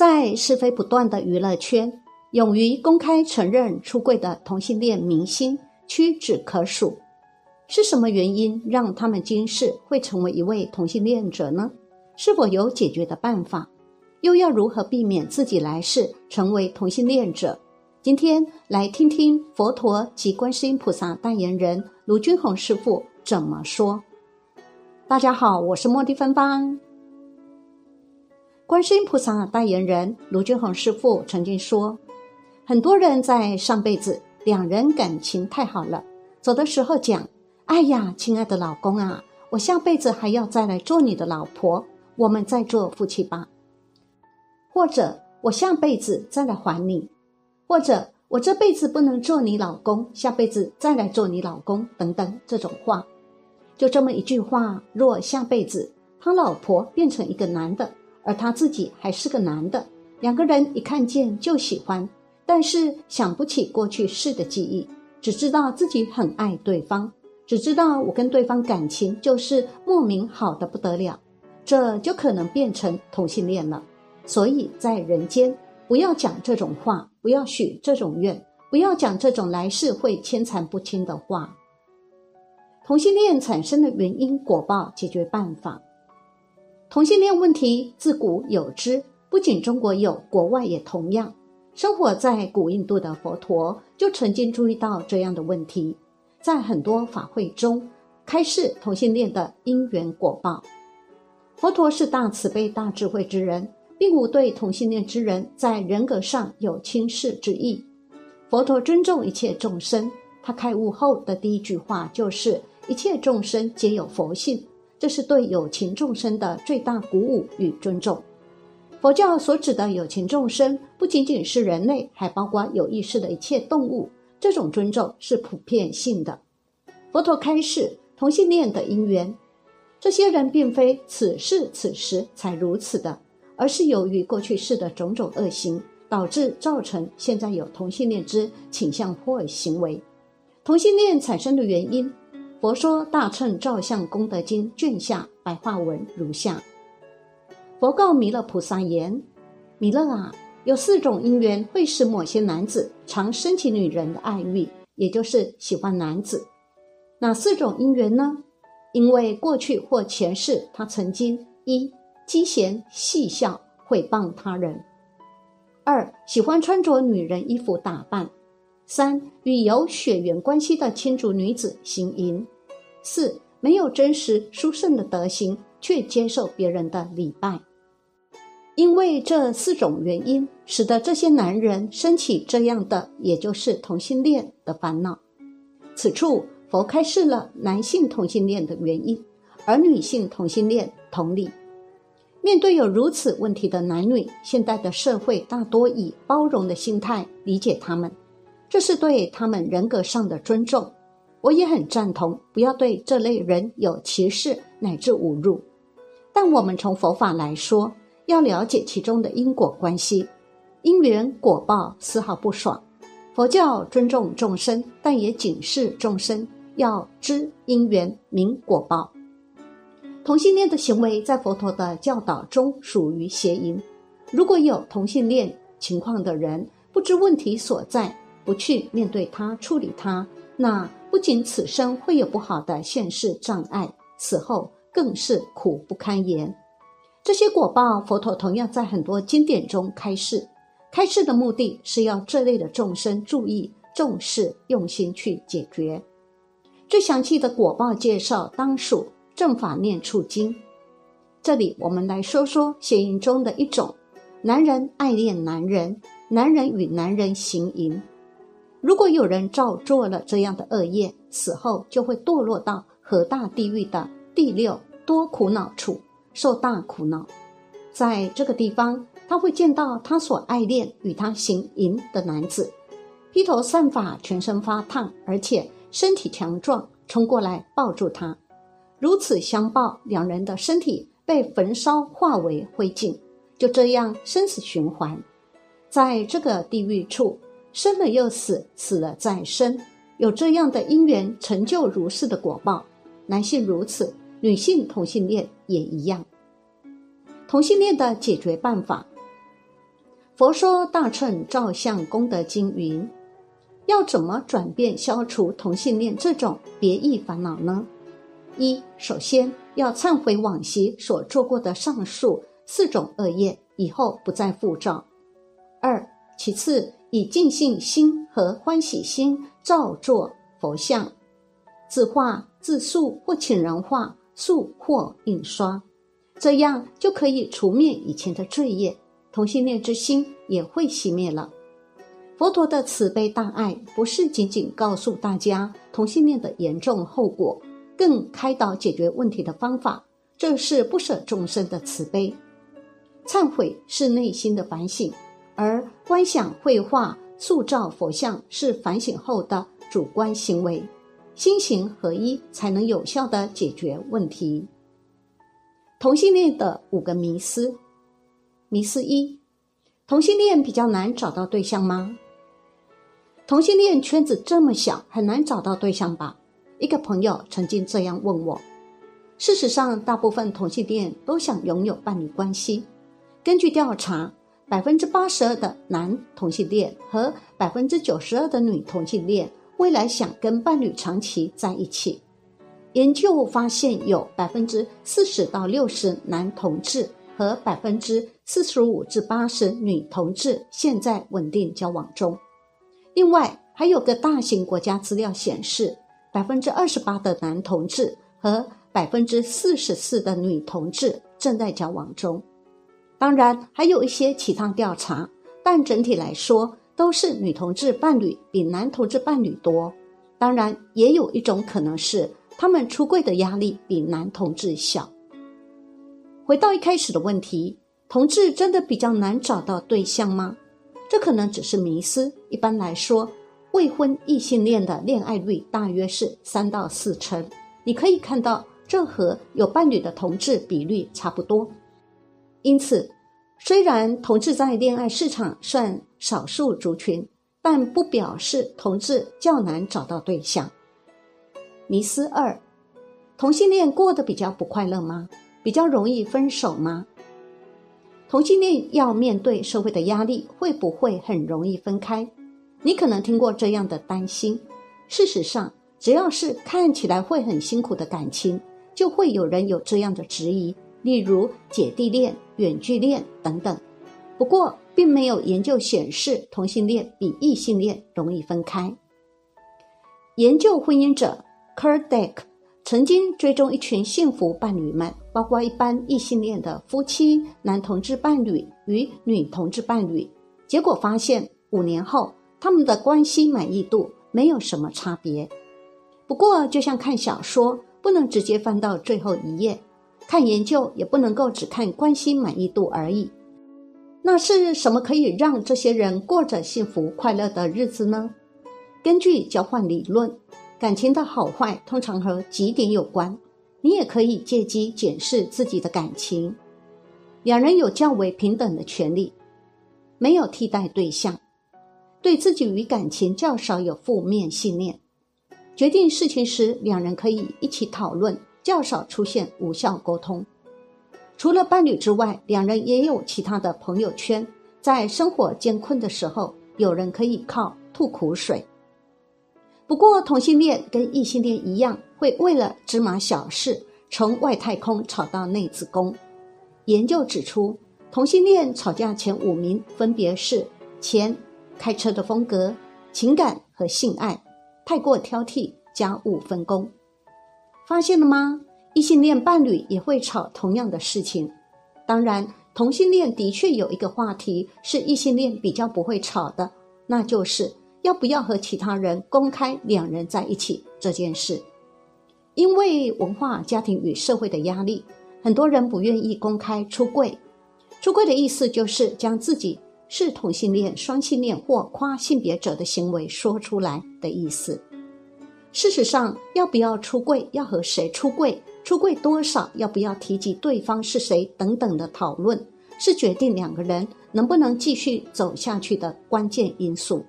在是非不断的娱乐圈，勇于公开承认出柜的同性恋明星屈指可数。是什么原因让他们今世会成为一位同性恋者呢？是否有解决的办法？又要如何避免自己来世成为同性恋者？今天来听听佛陀及观世音菩萨代言人卢君宏师傅怎么说。大家好，我是茉莉芬芳。观世音菩萨代言人卢俊宏师傅曾经说，很多人在上辈子两人感情太好了，走的时候讲。哎呀，亲爱的老公啊，我下辈子还要再来做你的老婆，我们再做夫妻吧。或者我下辈子再来还你，或者我这辈子不能做你老公，下辈子再来做你老公，等等这种话，就这么一句话。若下辈子他老婆变成一个男的，而他自己还是个男的，两个人一看见就喜欢，但是想不起过去式的记忆，只知道自己很爱对方。只知道我跟对方感情就是莫名好的不得了，这就可能变成同性恋了。所以在人间不要讲这种话，不要许这种愿，不要讲这种来世会牵缠不清的话。同性恋产生的原因、果报、解决办法。同性恋问题自古有之，不仅中国有，国外也同样。生活在古印度的佛陀就曾经注意到这样的问题。在很多法会中开示同性恋的因缘果报。佛陀是大慈悲、大智慧之人，并无对同性恋之人在人格上有轻视之意。佛陀尊重一切众生，他开悟后的第一句话就是“一切众生皆有佛性”，这是对有情众生的最大鼓舞与尊重。佛教所指的有情众生，不仅仅是人类，还包括有意识的一切动物。这种尊重是普遍性的。佛陀开示同性恋的因缘，这些人并非此世此时才如此的，而是由于过去世的种种恶行，导致造成现在有同性恋之倾向或行为。同性恋产生的原因，佛说《大乘照相功德经》卷下白话文如下：佛告弥勒菩萨言：“弥勒啊。”有四种因缘会使某些男子常升起女人的爱欲，也就是喜欢男子。哪四种因缘呢？因为过去或前世他曾经一积嫌戏笑毁谤他人；二喜欢穿着女人衣服打扮；三与有血缘关系的亲族女子行淫；四没有真实殊胜的德行，却接受别人的礼拜。因为这四种原因，使得这些男人升起这样的，也就是同性恋的烦恼。此处佛开示了男性同性恋的原因，而女性同性恋同理。面对有如此问题的男女，现代的社会大多以包容的心态理解他们，这是对他们人格上的尊重。我也很赞同，不要对这类人有歧视乃至侮辱。但我们从佛法来说，要了解其中的因果关系，因缘果报丝毫不爽。佛教尊重众生，但也警示众生要知因缘明果报。同性恋的行为在佛陀的教导中属于邪淫。如果有同性恋情况的人不知问题所在，不去面对它、处理它，那不仅此生会有不好的现世障碍，死后更是苦不堪言。这些果报，佛陀同样在很多经典中开示。开示的目的是要这类的众生注意、重视、用心去解决。最详细的果报介绍当属《正法念处经》。这里我们来说说邪淫中的一种：男人爱恋男人，男人与男人行淫。如果有人照做了这样的恶业，死后就会堕落到河大地狱的第六多苦恼处。受大苦恼，在这个地方，他会见到他所爱恋与他行淫的男子，披头散发，全身发烫，而且身体强壮，冲过来抱住他，如此相抱，两人的身体被焚烧化为灰烬，就这样生死循环，在这个地狱处，生了又死，死了再生，有这样的因缘，成就如是的果报，男性如此。女性同性恋也一样。同性恋的解决办法，佛说《大乘照相功德经》云：要怎么转变、消除同性恋这种别异烦恼呢？一，首先要忏悔往昔所做过的上述四种恶业，以后不再复造。二，其次以尽信心和欢喜心造作佛像，自画、自塑或请人画、塑或印刷，这样就可以除灭以前的罪业，同性恋之心也会熄灭了。佛陀的慈悲大爱，不是仅仅告诉大家同性恋的严重后果。更开导解决问题的方法，这是不舍众生的慈悲。忏悔是内心的反省，而观想、绘画、塑造佛像是反省后的主观行为。心行合一，才能有效的解决问题。同性恋的五个迷思：迷思一，同性恋比较难找到对象吗？同性恋圈子这么小，很难找到对象吧？一个朋友曾经这样问我：“事实上，大部分同性恋都想拥有伴侣关系。根据调查，百分之八十二的男同性恋和百分之九十二的女同性恋未来想跟伴侣长期在一起。研究发现，有百分之四十到六十男同志和百分之四十五至八十女同志现在稳定交往中。另外，还有个大型国家资料显示。”百分之二十八的男同志和百分之四十四的女同志正在交往中，当然还有一些其他调查，但整体来说都是女同志伴侣比男同志伴侣多。当然，也有一种可能是他们出柜的压力比男同志小。回到一开始的问题，同志真的比较难找到对象吗？这可能只是迷思。一般来说。未婚异性恋的恋爱率大约是三到四成，你可以看到这和有伴侣的同志比率差不多。因此，虽然同志在恋爱市场算少数族群，但不表示同志较难找到对象。迷思二：同性恋过得比较不快乐吗？比较容易分手吗？同性恋要面对社会的压力，会不会很容易分开？你可能听过这样的担心，事实上，只要是看起来会很辛苦的感情，就会有人有这样的质疑，例如姐弟恋、远距恋等等。不过，并没有研究显示同性恋比异性恋容易分开。研究婚姻者 Kurt Deck 曾经追踪一群幸福伴侣们，包括一般异性恋的夫妻、男同志伴侣与女同志伴侣，结果发现五年后。他们的关系满意度没有什么差别，不过就像看小说，不能直接翻到最后一页；看研究也不能够只看关系满意度而已。那是什么可以让这些人过着幸福快乐的日子呢？根据交换理论，感情的好坏通常和几点有关。你也可以借机检视自己的感情。两人有较为平等的权利，没有替代对象。对自己与感情较少有负面信念，决定事情时两人可以一起讨论，较少出现无效沟通。除了伴侣之外，两人也有其他的朋友圈，在生活艰困的时候，有人可以靠吐苦水。不过，同性恋跟异性恋一样，会为了芝麻小事从外太空吵到内子宫。研究指出，同性恋吵架前五名分别是钱。开车的风格、情感和性爱，太过挑剔，家务分工，发现了吗？异性恋伴侣也会吵同样的事情。当然，同性恋的确有一个话题是异性恋比较不会吵的，那就是要不要和其他人公开两人在一起这件事。因为文化、家庭与社会的压力，很多人不愿意公开出柜。出柜的意思就是将自己。是同性恋、双性恋或跨性别者的行为说出来的意思。事实上，要不要出柜、要和谁出柜、出柜多少、要不要提及对方是谁等等的讨论，是决定两个人能不能继续走下去的关键因素。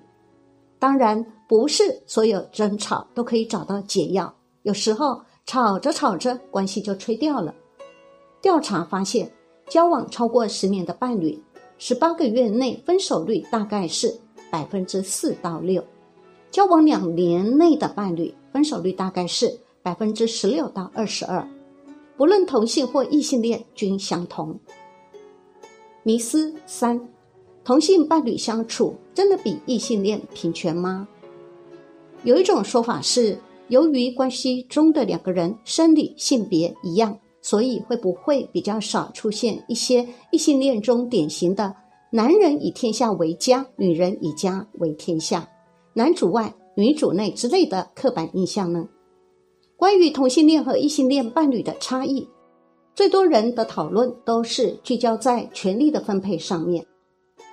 当然，不是所有争吵都可以找到解药，有时候吵着吵着关系就吹掉了。调查发现，交往超过十年的伴侣。十八个月内分手率大概是百分之四到六，交往两年内的伴侣分手率大概是百分之十六到二十二，不论同性或异性恋均相同。迷思三：同性伴侣相处真的比异性恋平权吗？有一种说法是，由于关系中的两个人生理性别一样。所以会不会比较少出现一些异性恋中典型的男人以天下为家，女人以家为天下，男主外女主内之类的刻板印象呢？关于同性恋和异性恋伴侣的差异，最多人的讨论都是聚焦在权力的分配上面。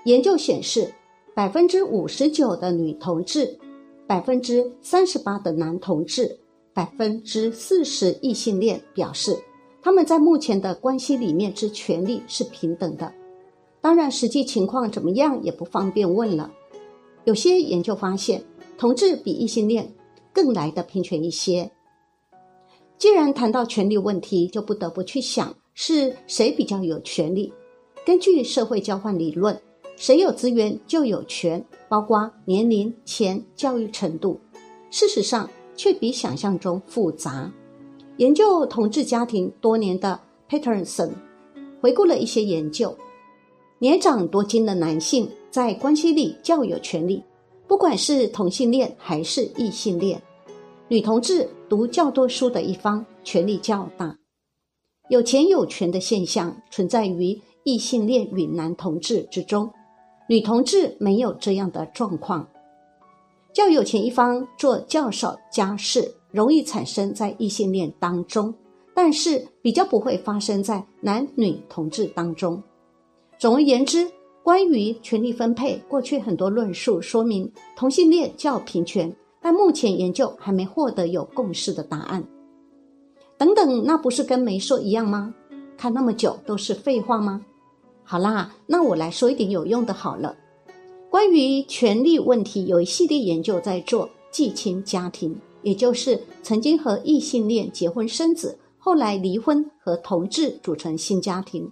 研究显示，百分之五十九的女同志，百分之三十八的男同志，百分之四十异性恋表示。他们在目前的关系里面之权利是平等的，当然实际情况怎么样也不方便问了。有些研究发现，同志比异性恋更来的平权一些。既然谈到权利问题，就不得不去想是谁比较有权利。根据社会交换理论，谁有资源就有权，包括年龄、钱、教育程度。事实上，却比想象中复杂。研究同志家庭多年的 Peterson 回顾了一些研究：年长多金的男性在关系里较有权利，不管是同性恋还是异性恋；女同志读较多书的一方权力较大。有钱有权的现象存在于异性恋与男同志之中，女同志没有这样的状况。较有钱一方做较少家事。容易产生在异性恋当中，但是比较不会发生在男女同志当中。总而言之，关于权力分配，过去很多论述说明同性恋较平权，但目前研究还没获得有共识的答案。等等，那不是跟没说一样吗？看那么久都是废话吗？好啦，那我来说一点有用的好了。关于权力问题，有一系列研究在做继亲家庭。也就是曾经和异性恋结婚生子，后来离婚和同志组成新家庭，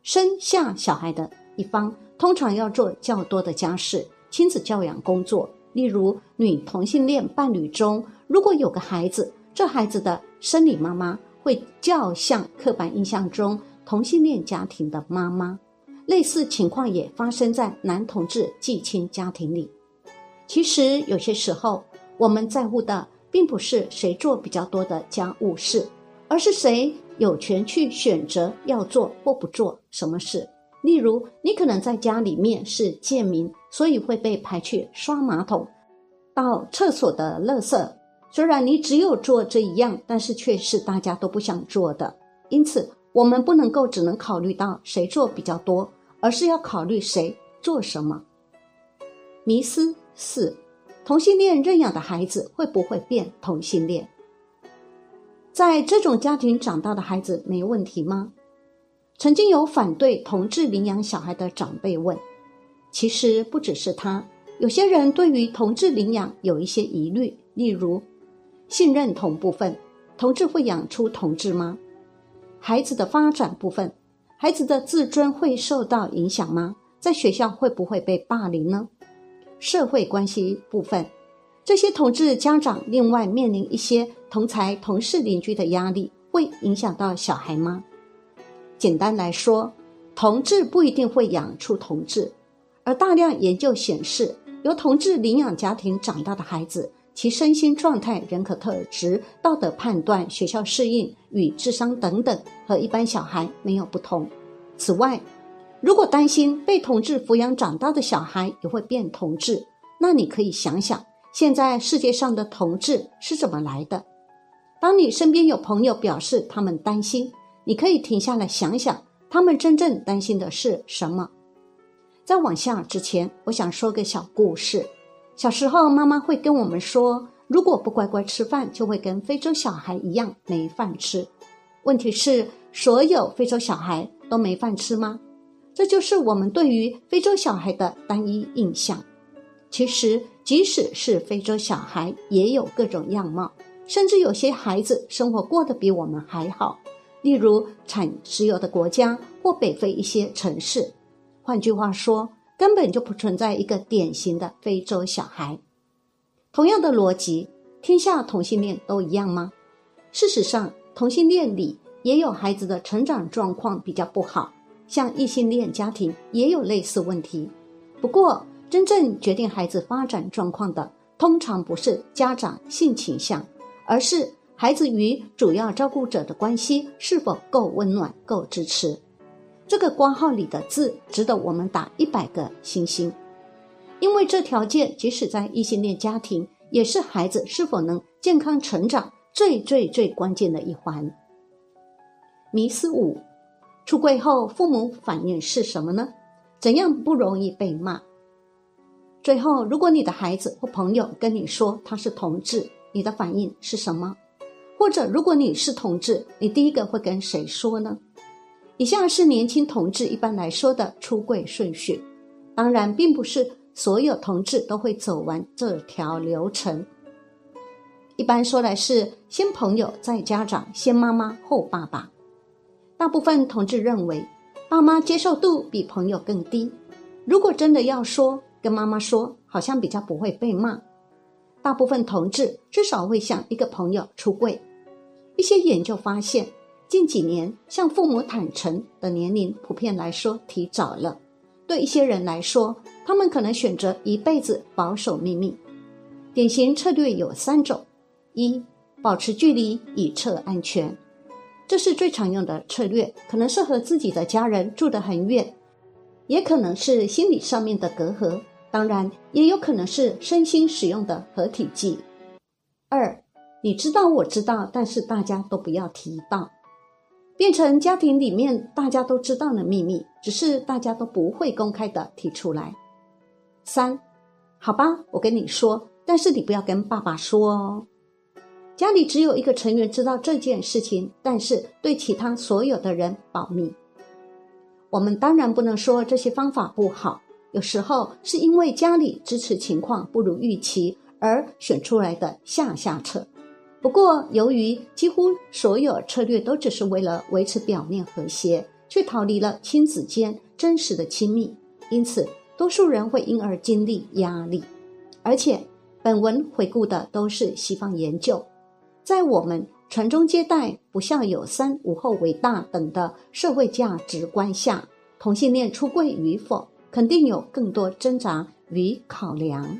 生下小孩的一方通常要做较多的家事、亲子教养工作。例如，女同性恋伴侣中，如果有个孩子，这孩子的生理妈妈会较像刻板印象中同性恋家庭的妈妈。类似情况也发生在男同志继亲家庭里。其实有些时候。我们在乎的并不是谁做比较多的家务事，而是谁有权去选择要做或不做什么事。例如，你可能在家里面是贱民，所以会被排去刷马桶、到厕所的垃圾。虽然你只有做这一样，但是却是大家都不想做的。因此，我们不能够只能考虑到谁做比较多，而是要考虑谁做什么。迷思四。同性恋认养的孩子会不会变同性恋？在这种家庭长大的孩子没问题吗？曾经有反对同志领养小孩的长辈问。其实不只是他，有些人对于同志领养有一些疑虑，例如性认同部分，同志会养出同志吗？孩子的发展部分，孩子的自尊会受到影响吗？在学校会不会被霸凌呢？社会关系部分，这些同志家长另外面临一些同才、同事、邻居的压力，会影响到小孩吗？简单来说，同志不一定会养出同志，而大量研究显示，由同志领养家庭长大的孩子，其身心状态、人格特质、道德判断、学校适应与智商等等，和一般小孩没有不同。此外，如果担心被同志抚养长大的小孩也会变同志，那你可以想想，现在世界上的同志是怎么来的？当你身边有朋友表示他们担心，你可以停下来想想，他们真正担心的是什么？在往下之前，我想说个小故事。小时候，妈妈会跟我们说，如果不乖乖吃饭，就会跟非洲小孩一样没饭吃。问题是，所有非洲小孩都没饭吃吗？这就是我们对于非洲小孩的单一印象。其实，即使是非洲小孩，也有各种样貌，甚至有些孩子生活过得比我们还好。例如，产石油的国家或北非一些城市，换句话说，根本就不存在一个典型的非洲小孩。同样的逻辑，天下同性恋都一样吗？事实上，同性恋里也有孩子的成长状况比较不好，像异性恋家庭也有类似问题。不过，真正决定孩子发展状况的，通常不是家长性倾向，而是孩子与主要照顾者的关系是否够温暖、够支持。这个挂号里的字值得我们打一百个星星，因为这条件即使在异性恋家庭，也是孩子是否能健康成长最最最关键的一环。迷思五：出柜后父母反应是什么呢？怎样不容易被骂？最后，如果你的孩子或朋友跟你说他是同志，你的反应是什么？或者，如果你是同志，你第一个会跟谁说呢？以下是年轻同志一般来说的出柜顺序，当然，并不是所有同志都会走完这条流程。一般说来是先朋友，再家长，先妈妈，后爸爸。大部分同志认为，爸妈接受度比朋友更低。如果真的要说，跟妈妈说，好像比较不会被骂。大部分同志至少会向一个朋友出柜。一些研究发现。近几年，向父母坦诚的年龄普遍来说提早了。对一些人来说，他们可能选择一辈子保守秘密。典型策略有三种：一、保持距离以测安全，这是最常用的策略，可能是和自己的家人住得很远，也可能是心理上面的隔阂，当然也有可能是身心使用的合体剂。二、你知道我知道，但是大家都不要提到。变成家庭里面大家都知道的秘密，只是大家都不会公开的提出来。三，好吧，我跟你说，但是你不要跟爸爸说哦。家里只有一个成员知道这件事情，但是对其他所有的人保密。我们当然不能说这些方法不好，有时候是因为家里支持情况不如预期而选出来的下下策。不过，由于几乎所有策略都只是为了维持表面和谐，却逃离了亲子间真实的亲密，因此多数人会因而经历压力。而且，本文回顾的都是西方研究，在我们传宗接代、不孝有三、无后为大等的社会价值观下，同性恋出柜与否，肯定有更多挣扎与考量。